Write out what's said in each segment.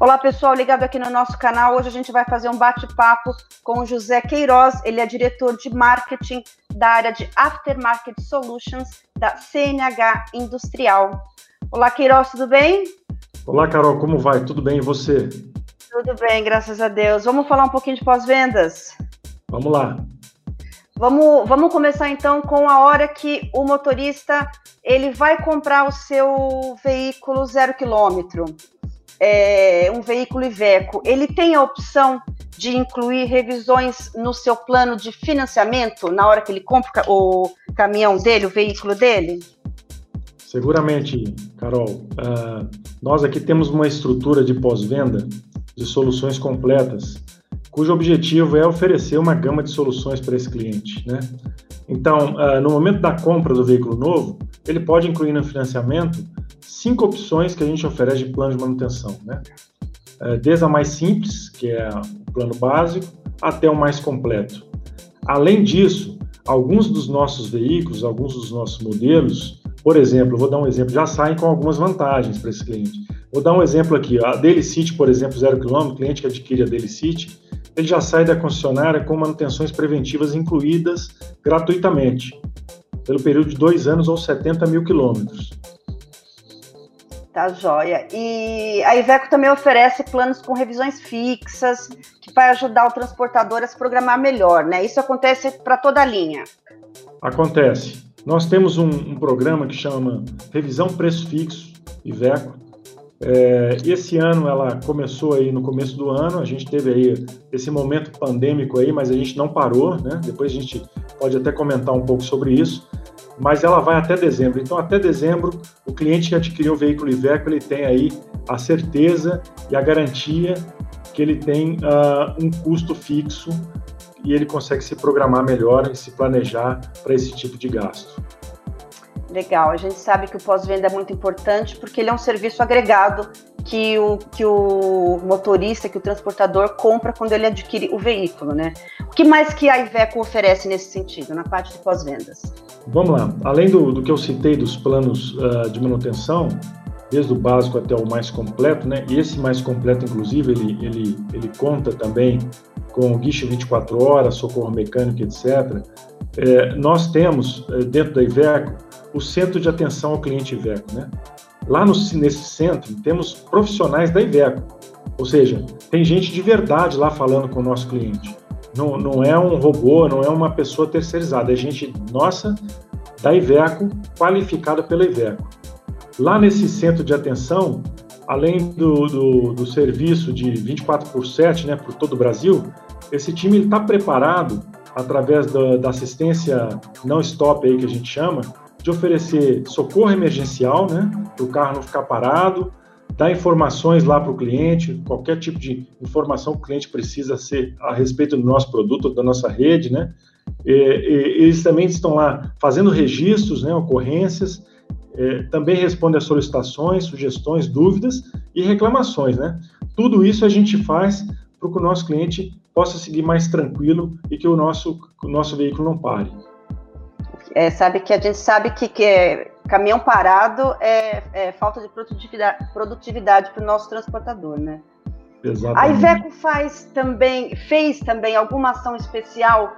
Olá, pessoal, ligado aqui no nosso canal. Hoje a gente vai fazer um bate-papo com o José Queiroz. Ele é diretor de marketing da área de Aftermarket Solutions da CNH Industrial. Olá, Queiroz, tudo bem? Olá, Carol, como vai? Tudo bem e você? Tudo bem, graças a Deus. Vamos falar um pouquinho de pós-vendas? Vamos lá. Vamos, vamos começar então com a hora que o motorista ele vai comprar o seu veículo zero quilômetro é, um veículo Iveco, ele tem a opção de incluir revisões no seu plano de financiamento na hora que ele compra o caminhão dele, o veículo dele? Seguramente, Carol. Uh, nós aqui temos uma estrutura de pós-venda de soluções completas, cujo objetivo é oferecer uma gama de soluções para esse cliente. Né? Então, uh, no momento da compra do veículo novo, ele pode incluir no financiamento cinco opções que a gente oferece de plano de manutenção, né? É, desde a mais simples, que é o plano básico, até o mais completo. Além disso, alguns dos nossos veículos, alguns dos nossos modelos, por exemplo, vou dar um exemplo, já saem com algumas vantagens para esse cliente. Vou dar um exemplo aqui, a Daily City, por exemplo, zero quilômetro, cliente que adquire a Daily City, ele já sai da concessionária com manutenções preventivas incluídas gratuitamente, pelo período de dois anos ou 70 mil quilômetros. Tá joia. E a Iveco também oferece planos com revisões fixas, que vai ajudar o transportador a se programar melhor, né? Isso acontece para toda a linha. Acontece. Nós temos um, um, programa que chama Revisão Preço Fixo, Iveco. É, esse ano ela começou aí no começo do ano, a gente teve aí esse momento pandêmico aí, mas a gente não parou, né? Depois a gente pode até comentar um pouco sobre isso mas ela vai até dezembro. Então, até dezembro, o cliente que adquiriu o veículo Iveco, ele tem aí a certeza e a garantia que ele tem uh, um custo fixo e ele consegue se programar melhor e se planejar para esse tipo de gasto. Legal, a gente sabe que o pós-venda é muito importante porque ele é um serviço agregado que o, que o motorista, que o transportador compra quando ele adquire o veículo, né? O que mais que a Iveco oferece nesse sentido, na parte de pós-vendas? Vamos lá, além do, do, que eu citei dos planos uh, de manutenção, desde o básico até o mais completo, né? E esse mais completo, inclusive, ele, ele, ele conta também com guiche 24 horas, socorro mecânico, etc. É, nós temos, é, dentro da Iveco, o centro de atenção ao cliente Iveco, né? Lá no, nesse centro, temos profissionais da Iveco, ou seja, tem gente de verdade lá falando com o nosso cliente. Não, não é um robô, não é uma pessoa terceirizada, é gente nossa da Iveco, qualificada pela Iveco. Lá nesse centro de atenção, além do, do, do serviço de 24 por 7 né, por todo o Brasil, esse time está preparado, através da, da assistência não stop aí que a gente chama, de oferecer socorro emergencial, né, para o carro não ficar parado, dar informações lá para o cliente, qualquer tipo de informação que o cliente precisa ser a respeito do nosso produto, da nossa rede, né? E, e, eles também estão lá fazendo registros, né, ocorrências, é, também respondem a solicitações, sugestões, dúvidas e reclamações, né? Tudo isso a gente faz para que o nosso cliente possa seguir mais tranquilo e que o nosso, o nosso veículo não pare. É, sabe que a gente sabe que, que é, caminhão parado é, é, falta de produtividade, produtividade para o nosso transportador, né? Exatamente. A Iveco faz também, fez também alguma ação especial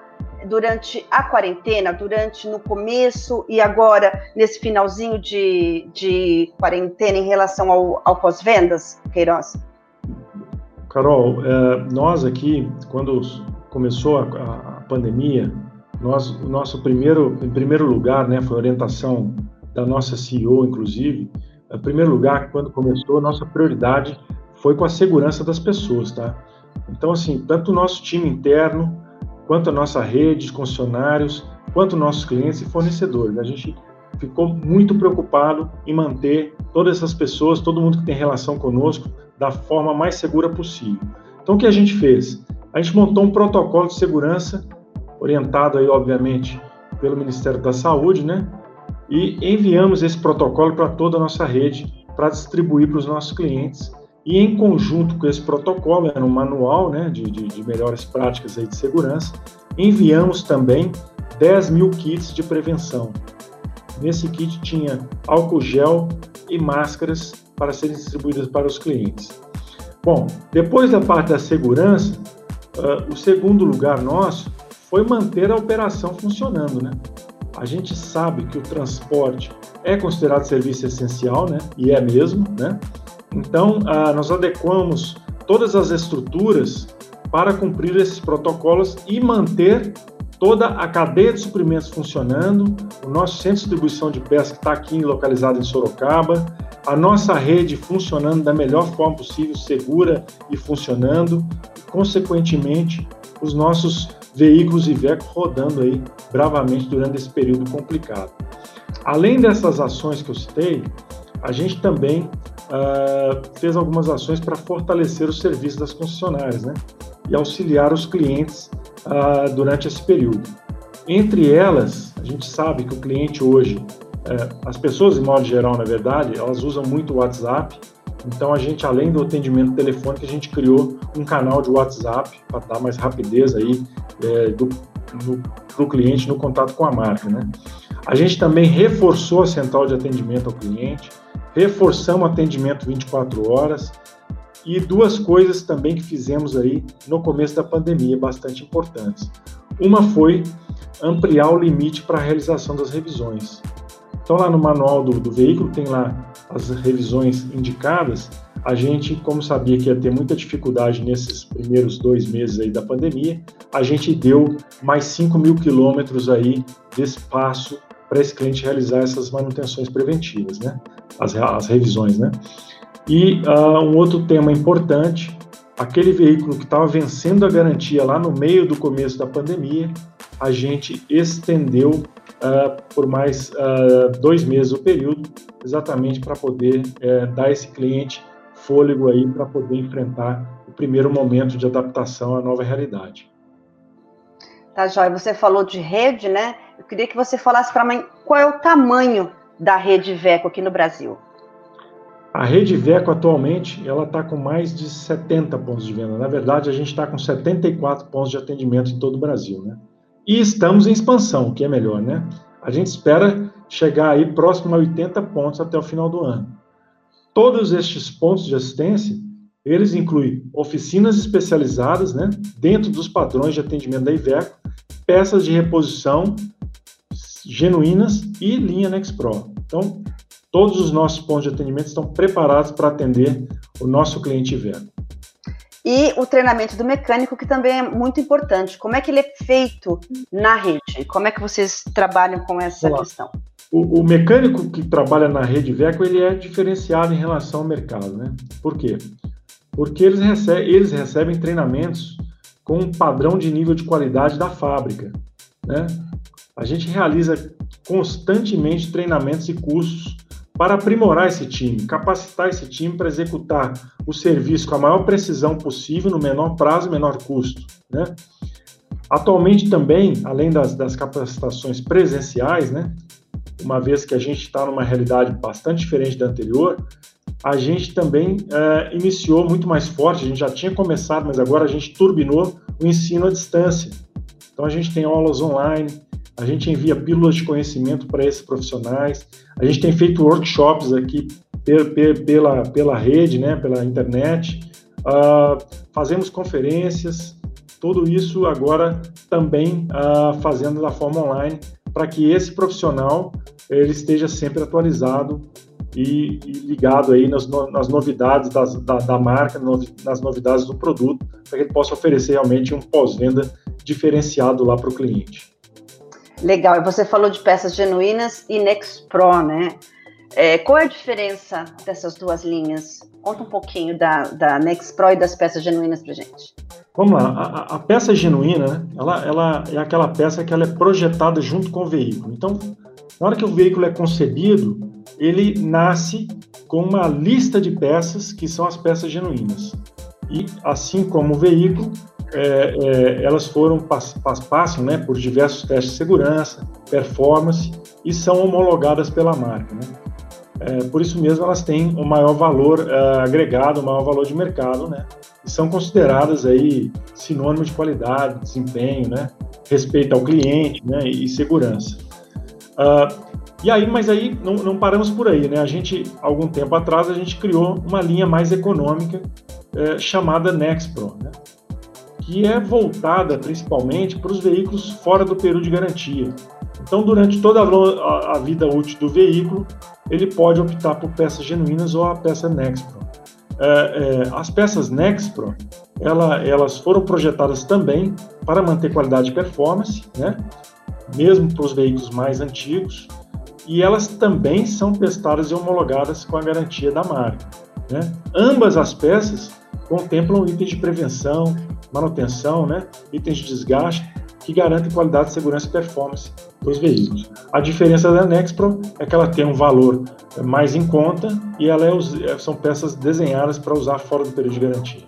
durante a quarentena, durante no começo e agora nesse finalzinho de, de quarentena em relação ao, ao pós-vendas, Queiroz? Carol, é, nós aqui, quando começou a, a pandemia, nós, o nosso primeiro, em primeiro lugar, né, foi orientação da nossa CEO, inclusive. Em primeiro lugar, quando começou, nossa prioridade foi com a segurança das pessoas, tá? Então, assim, tanto o nosso time interno, quanto a nossa rede de concessionários, quanto nossos clientes e fornecedores. A gente ficou muito preocupado em manter todas essas pessoas, todo mundo que tem relação conosco, da forma mais segura possível. Então, o que a gente fez? A gente montou um protocolo de segurança orientado aí, obviamente, pelo Ministério da Saúde, né? E enviamos esse protocolo para toda a nossa rede para distribuir para os nossos clientes. E em conjunto com esse protocolo, era um manual né, de, de, de melhores práticas aí de segurança, enviamos também 10 mil kits de prevenção. Nesse kit tinha álcool gel e máscaras para serem distribuídas para os clientes. Bom, depois da parte da segurança, uh, o segundo lugar nosso foi manter a operação funcionando, né? A gente sabe que o transporte é considerado serviço essencial, né? E é mesmo, né? Então, uh, nós adequamos todas as estruturas para cumprir esses protocolos e manter toda a cadeia de suprimentos funcionando, o nosso centro de distribuição de pesca está aqui localizado em Sorocaba, a nossa rede funcionando da melhor forma possível, segura e funcionando, e, consequentemente, os nossos veículos Iveco rodando aí bravamente durante esse período complicado. Além dessas ações que eu citei, a gente também uh, fez algumas ações para fortalecer o serviço das concessionárias, né? E auxiliar os clientes uh, durante esse período. Entre elas, a gente sabe que o cliente hoje, é, as pessoas, em modo geral, na verdade, elas usam muito o WhatsApp. Então, a gente, além do atendimento telefônico, a gente criou um canal de WhatsApp para dar mais rapidez aí é, para o cliente no contato com a marca, né? A gente também reforçou a central de atendimento ao cliente, reforçamos o atendimento 24 horas e duas coisas também que fizemos aí no começo da pandemia bastante importantes. Uma foi ampliar o limite para a realização das revisões. Então, lá no manual do, do veículo, tem lá as revisões indicadas. A gente, como sabia que ia ter muita dificuldade nesses primeiros dois meses aí da pandemia, a gente deu mais 5 mil quilômetros aí de espaço para esse cliente realizar essas manutenções preventivas, né? As, as revisões, né? E uh, um outro tema importante, aquele veículo que estava vencendo a garantia lá no meio do começo da pandemia, a gente estendeu uh, por mais uh, dois meses o período, exatamente para poder uh, dar esse cliente fôlego aí para poder enfrentar o primeiro momento de adaptação à nova realidade. Tá, Jóia, você falou de rede, né? Eu queria que você falasse para mim qual é o tamanho da rede Veco aqui no Brasil. A rede Veco atualmente ela está com mais de 70 pontos de venda. Na verdade, a gente está com 74 pontos de atendimento em todo o Brasil, né? E estamos em expansão, o que é melhor, né? A gente espera chegar aí próximo a 80 pontos até o final do ano. Todos estes pontos de assistência, eles incluem oficinas especializadas, né, dentro dos padrões de atendimento da Iveco, peças de reposição genuínas e linha Nexpro. Então, todos os nossos pontos de atendimento estão preparados para atender o nosso cliente Iveco. E o treinamento do mecânico, que também é muito importante. Como é que ele é feito na rede? Como é que vocês trabalham com essa Olá. questão? O, o, mecânico que trabalha na rede Veco, ele é diferenciado em relação ao mercado, né? Por quê? Porque eles recebem, eles recebem treinamentos com um padrão de nível de qualidade da fábrica, né? A gente realiza constantemente treinamentos e cursos para aprimorar esse time, capacitar esse time para executar o serviço com a maior precisão possível, no menor prazo e menor custo. Né? Atualmente também, além das, das capacitações presenciais, né, uma vez que a gente está numa realidade bastante diferente da anterior, a gente também é, iniciou muito mais forte, a gente já tinha começado, mas agora a gente turbinou o ensino à distância. Então a gente tem aulas online, a gente envia pílulas de conhecimento para esses profissionais, a gente tem feito workshops aqui pela, pela rede, né, pela internet, uh, fazemos conferências, tudo isso agora também uh, fazendo da forma online, para que esse profissional ele esteja sempre atualizado e, e ligado aí nas, nas novidades das, da, da, marca, no, nas novidades do produto, para que ele possa oferecer realmente um pós-venda diferenciado lá para o cliente. Legal, você falou de peças genuínas e Next Pro, né? É, qual é a diferença dessas duas linhas? Conta um pouquinho da, da Next Pro e das peças genuínas para gente. Vamos lá, a, a, peça genuína, ela, ela é aquela peça que ela é projetada junto com o veículo. Então, na hora que o veículo é concebido, ele nasce com uma lista de peças que são as peças genuínas. E assim como o veículo, é, é, elas foram pass, pass, passam né, por diversos testes de segurança, performance e são homologadas pela marca. Né? É, por isso mesmo elas têm um maior valor uh, agregado, um maior valor de mercado, né? E são consideradas aí sinônimo de qualidade, desempenho, né? Respeito ao cliente, né? E, segurança. Uh, e aí, mas aí não, não, paramos por aí, né? A gente, algum tempo atrás, a gente criou uma linha mais econômica é, chamada Nexpro, né? Que é voltada principalmente para os veículos fora do período de garantia. Então, durante toda a, vida útil do veículo, ele pode optar por peças genuínas ou a peça Nexpro. É, é, as peças Nexpro, ela, elas foram projetadas também para manter qualidade e performance, né? mesmo para os veículos mais antigos, e elas também são testadas e homologadas com a garantia da marca. Né? Ambas as peças contemplam itens de prevenção, manutenção, né? itens de desgaste, que garantem qualidade, segurança e performance dos veículos. A diferença da Nexpro é que ela tem um valor mais em conta e ela é, são peças desenhadas para usar fora do período de garantia.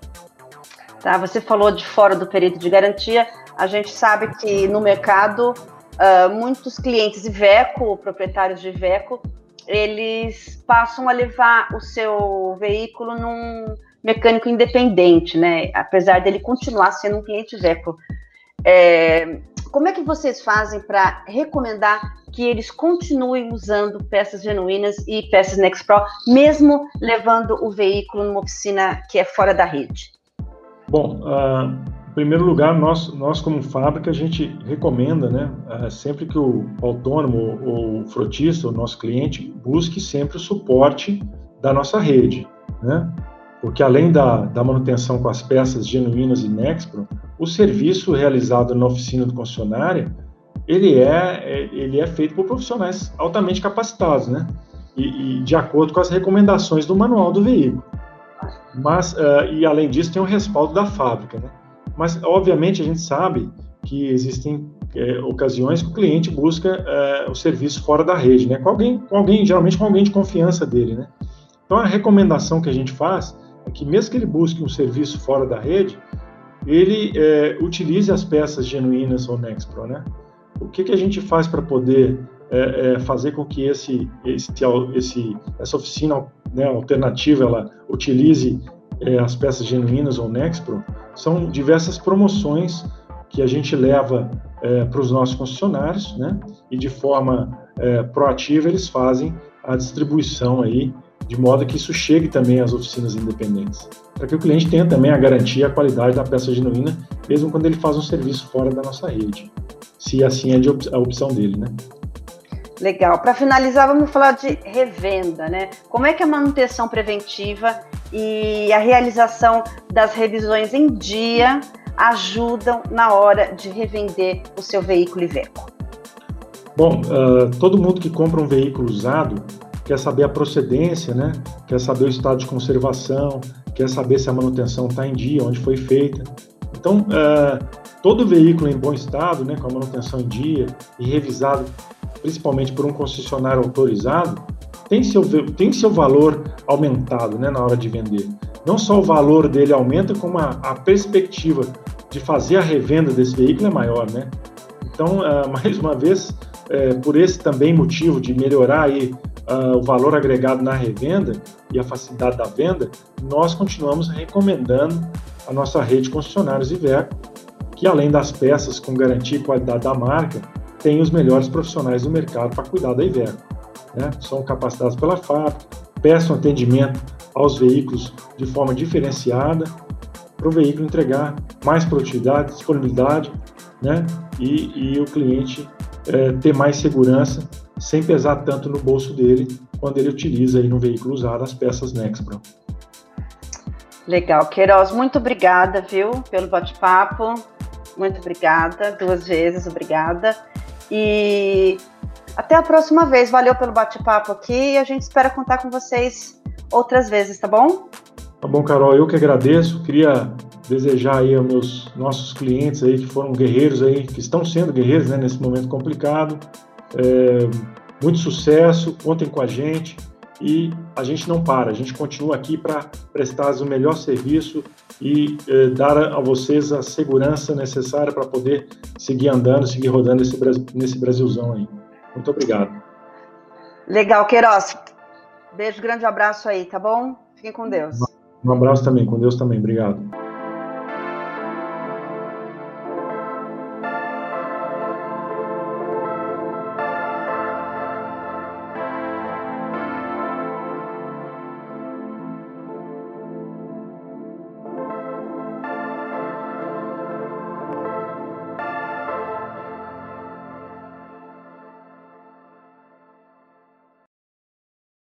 Tá, você falou de fora do período de garantia. A gente sabe que no mercado uh, muitos clientes Iveco, proprietários de Iveco, eles passam a levar o seu veículo num mecânico independente, né? Apesar dele continuar sendo um cliente Iveco. É, como é que vocês fazem para recomendar que eles continuem usando peças genuínas e peças Nexpro, mesmo levando o veículo numa oficina que é fora da rede? Bom, uh, em primeiro lugar, nós, nós como fábrica, a gente recomenda, né, uh, sempre que o autônomo ou o frotista, o nosso cliente, busque sempre o suporte da nossa rede, né? Porque além da, da manutenção com as peças genuínas e Nexpro, o serviço realizado na oficina do concessionária, ele é, é, ele é feito por profissionais altamente capacitados, né? E, e de acordo com as recomendações do manual do veículo. Mas, uh, e além disso, tem o respaldo da fábrica, né? Mas, obviamente, a gente sabe que existem é, ocasiões que o cliente busca é, o serviço fora da rede, né? Com alguém, com alguém, geralmente com alguém de confiança dele, né? Então, a recomendação que a gente faz é que, mesmo que ele busque um serviço fora da rede, ele é, utilize as peças genuínas ou Nexpro, né? O que, que a gente faz para poder é, é, fazer com que esse, esse, esse, essa oficina né, alternativa ela utilize é, as peças genuínas ou Nexpro? são diversas promoções que a gente leva é, para os nossos concessionários, né? E de forma é, proativa eles fazem a distribuição aí, de modo que isso chegue também às oficinas independentes, para que o cliente tenha também a garantia, a qualidade da peça genuína, mesmo quando ele faz um serviço fora da nossa rede, se assim é a opção dele, né? Legal. Para finalizar, vamos falar de revenda, né? Como é que a manutenção preventiva e a realização das revisões em dia ajudam na hora de revender o seu veículo Iveco? Bom, uh, todo mundo que compra um veículo usado quer saber a procedência, né? Quer saber o estado de conservação, quer saber se a manutenção está em dia, onde foi feita. Então, uh, todo veículo em bom estado, né, com a manutenção em dia e revisado principalmente por um concessionário autorizado, tem seu, tem seu valor aumentado né, na hora de vender. Não só o valor dele aumenta, como a, a perspectiva de fazer a revenda desse veículo é maior. Né? Então, uh, mais uma vez, uh, por esse também motivo de melhorar aí, uh, o valor agregado na revenda e a facilidade da venda, nós continuamos recomendando a nossa rede de concessionários Iveco, que além das peças com garantia e qualidade da marca, tem os melhores profissionais do mercado para cuidar da Iveco. Né? São capacitados pela fábrica, prestam atendimento aos veículos de forma diferenciada, para o veículo entregar mais produtividade, disponibilidade, né? e, e o cliente é, ter mais segurança, sem pesar tanto no bolso dele, quando ele utiliza aí no veículo usado as peças Nexpro. Legal, Queiroz, muito obrigada, viu, pelo bate-papo. Muito obrigada, duas vezes, obrigada. E até a próxima vez. Valeu pelo bate-papo aqui e a gente espera contar com vocês outras vezes, tá bom? Tá bom, Carol, eu que agradeço. Queria desejar aí aos meus nossos clientes aí que foram guerreiros aí, que estão sendo guerreiros né, nesse momento complicado. É, muito sucesso, contem com a gente e a gente não para, a gente continua aqui para prestar o melhor serviço e eh, dar a vocês a segurança necessária para poder seguir andando, seguir rodando esse, nesse Brasilzão aí. Muito obrigado. Legal, Queiroz. Beijo, grande abraço aí, tá bom? Fiquem com Deus. Um abraço também, com Deus também. Obrigado.